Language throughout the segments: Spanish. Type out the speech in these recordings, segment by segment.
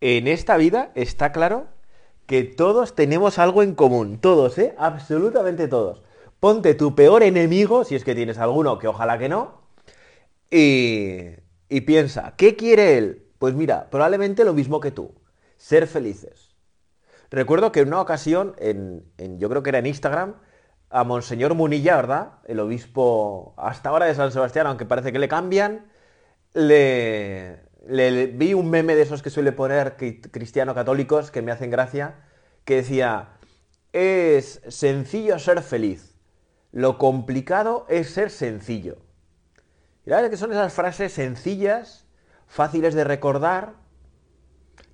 en esta vida está claro que todos tenemos algo en común. Todos, ¿eh? Absolutamente todos. Ponte tu peor enemigo, si es que tienes alguno, que ojalá que no, y, y piensa, ¿qué quiere él? Pues mira, probablemente lo mismo que tú, ser felices. Recuerdo que en una ocasión, en, yo creo que era en Instagram, a Monseñor Munilla, ¿verdad? El obispo hasta ahora de San Sebastián, aunque parece que le cambian, le, le, vi un meme de esos que suele poner cristiano católicos que me hacen gracia, que decía, es sencillo ser feliz, lo complicado es ser sencillo. Y la verdad que son esas frases sencillas, fáciles de recordar,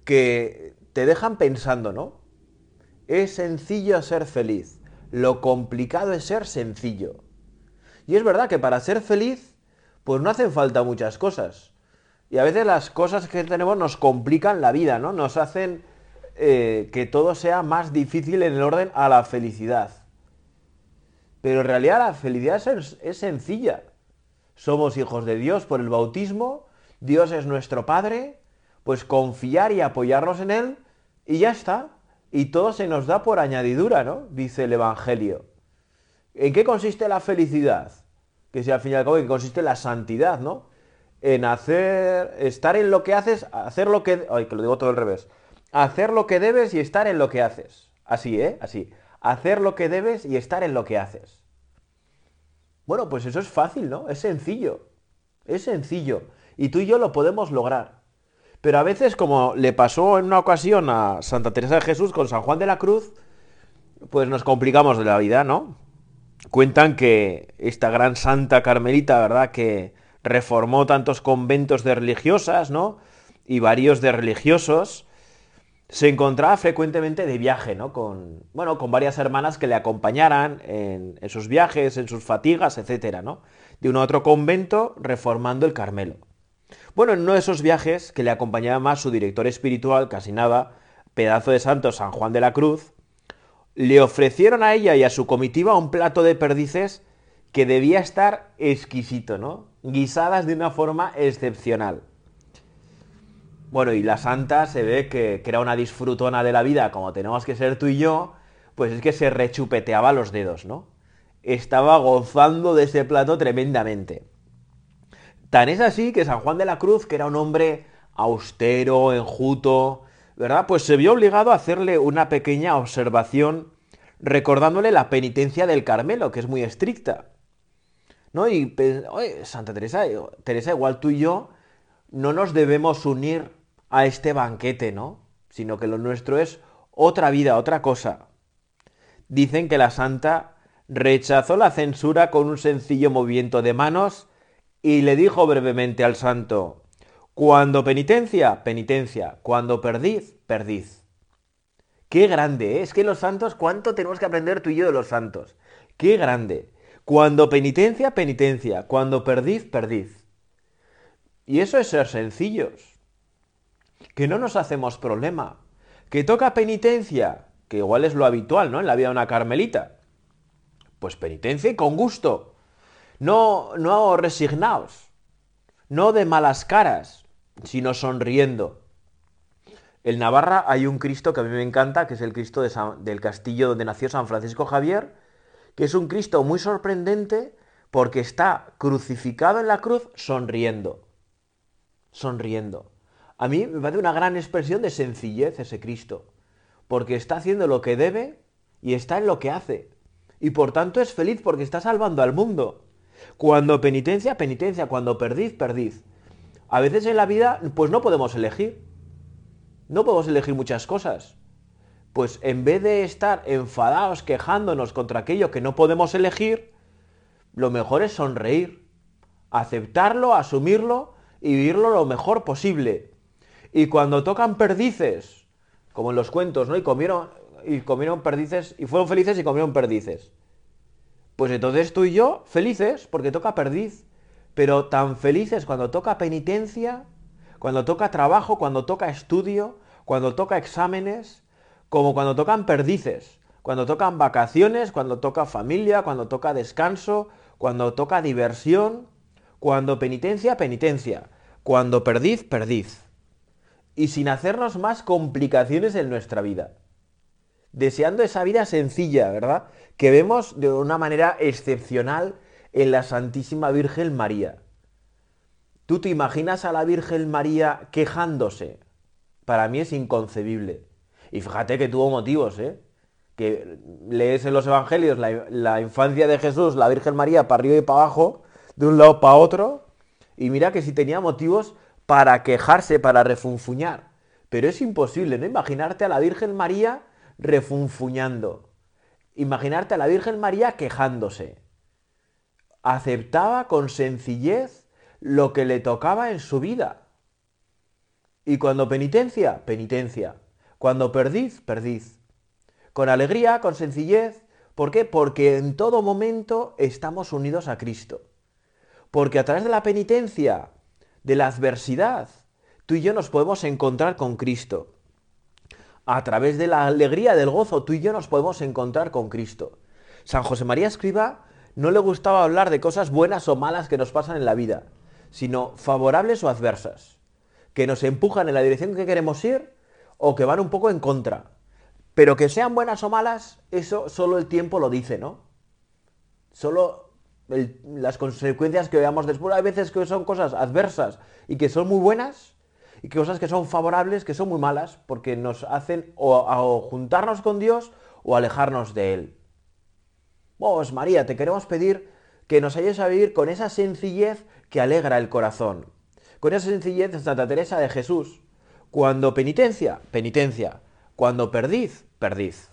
que te dejan pensando, ¿no? Es sencillo ser feliz, lo complicado es ser sencillo. Y es verdad que para ser feliz, pues no hacen falta muchas cosas. Y a veces las cosas que tenemos nos complican la vida, ¿no? Nos hacen eh, que todo sea más difícil en el orden a la felicidad. Pero en realidad la felicidad es, es sencilla. Somos hijos de Dios por el bautismo, Dios es nuestro Padre, pues confiar y apoyarnos en Él y ya está. Y todo se nos da por añadidura, ¿no? Dice el Evangelio. ¿En qué consiste la felicidad? Que si al fin y al cabo, qué consiste la santidad, ¿no? En hacer, estar en lo que haces, hacer lo que, ay, que lo digo todo al revés, hacer lo que debes y estar en lo que haces. Así, ¿eh? Así. Hacer lo que debes y estar en lo que haces. Bueno, pues eso es fácil, ¿no? Es sencillo. Es sencillo. Y tú y yo lo podemos lograr. Pero a veces, como le pasó en una ocasión a Santa Teresa de Jesús con San Juan de la Cruz, pues nos complicamos de la vida, ¿no? Cuentan que esta gran santa carmelita, ¿verdad? Que reformó tantos conventos de religiosas, ¿no? Y varios de religiosos. Se encontraba frecuentemente de viaje, ¿no? Con, bueno, con varias hermanas que le acompañaran en, sus viajes, en sus fatigas, etcétera, ¿no? De un a otro convento reformando el Carmelo. Bueno, en uno de esos viajes que le acompañaba más su director espiritual, casi nada, pedazo de santo San Juan de la Cruz, le ofrecieron a ella y a su comitiva un plato de perdices que debía estar exquisito, ¿no? Guisadas de una forma excepcional. Bueno, y la santa se ve que, era una disfrutona de la vida, como tenemos que ser tú y yo, pues es que se rechupeteaba los dedos, ¿no? Estaba gozando de ese plato tremendamente. Tan es así que San Juan de la Cruz, que era un hombre austero, enjuto, ¿verdad? Pues se vio obligado a hacerle una pequeña observación recordándole la penitencia del Carmelo, que es muy estricta. ¿No? Y Santa Teresa, Teresa, igual tú y yo no nos debemos unir a este banquete, ¿no? Sino que lo nuestro es otra vida, otra cosa. Dicen que la santa rechazó la censura con un sencillo movimiento de manos y le dijo brevemente al santo, cuando penitencia, penitencia, cuando perdiz, perdiz. Qué grande, ¿eh? es que los santos, ¿cuánto tenemos que aprender tú y yo de los santos? Qué grande. Cuando penitencia, penitencia. Cuando perdiz, perdiz. Y eso es ser sencillos. Que no nos hacemos problema. Que toca penitencia, que igual es lo habitual, ¿no? En la vida de una carmelita. Pues penitencia y con gusto. No, no resignaos. No de malas caras, sino sonriendo. En Navarra hay un Cristo que a mí me encanta, que es el Cristo del castillo donde nació San Francisco Javier, que es un Cristo muy sorprendente porque está crucificado en la cruz sonriendo. Sonriendo. A mí me parece una gran expresión de sencillez ese Cristo, porque está haciendo lo que debe y está en lo que hace. Y por tanto es feliz porque está salvando al mundo. Cuando penitencia, penitencia, cuando perdiz, perdiz. A veces en la vida, pues no podemos elegir. No podemos elegir muchas cosas pues en vez de estar enfadados, quejándonos contra aquello que no podemos elegir, lo mejor es sonreír, aceptarlo, asumirlo y vivirlo lo mejor posible. Y cuando tocan perdices, como en los cuentos, ¿no? Y comieron, y comieron perdices, y fueron felices y comieron perdices. Pues entonces tú y yo, felices, porque toca perdiz, pero tan felices cuando toca penitencia, cuando toca trabajo, cuando toca estudio, cuando toca exámenes, como cuando tocan perdices, cuando tocan vacaciones, cuando toca familia, cuando toca descanso, cuando toca diversión, cuando penitencia, penitencia, cuando perdiz, perdiz. y sin hacernos más complicaciones en nuestra vida. Deseando esa vida sencilla, ¿verdad? Que vemos de una manera excepcional en la Santísima Virgen María. ¿Tú te imaginas a la Virgen María quejándose? Para mí es inconcebible. Y fíjate que tuvo motivos, ¿eh? Que lees en los Evangelios la, infancia de Jesús, la Virgen María, para arriba y para abajo, de un lado para otro, y mira que si tenía motivos para quejarse, para refunfuñar. Pero es imposible, ¿no? Imaginarte a la Virgen María refunfuñando. Imaginarte a la Virgen María quejándose. Aceptaba con sencillez lo que le tocaba en su vida. Y cuando penitencia, penitencia. Cuando perdiz, perdiz. Con alegría, con sencillez. ¿Por qué? Porque en todo momento estamos unidos a Cristo. Porque a través de la penitencia, de la adversidad, tú y yo nos podemos encontrar con Cristo. A través de la alegría, del gozo, tú y yo nos podemos encontrar con Cristo. San José María Escriba no le gustaba hablar de cosas buenas o malas que nos pasan en la vida, sino favorables o adversas, que nos empujan en la dirección que queremos ir o que van un poco en contra. Pero que sean buenas o malas, eso solo el tiempo lo dice, ¿no? Solo las consecuencias que veamos después. Hay veces que son cosas adversas y que son muy buenas, y cosas que son favorables que son muy malas, porque nos hacen o, juntarnos con Dios o alejarnos de Él. Vos, María, te queremos pedir que nos ayudes a vivir con esa sencillez que alegra el corazón. Con esa sencillez de Santa Teresa de Jesús. Cuando penitencia, penitencia. Cuando perdiz, perdiz.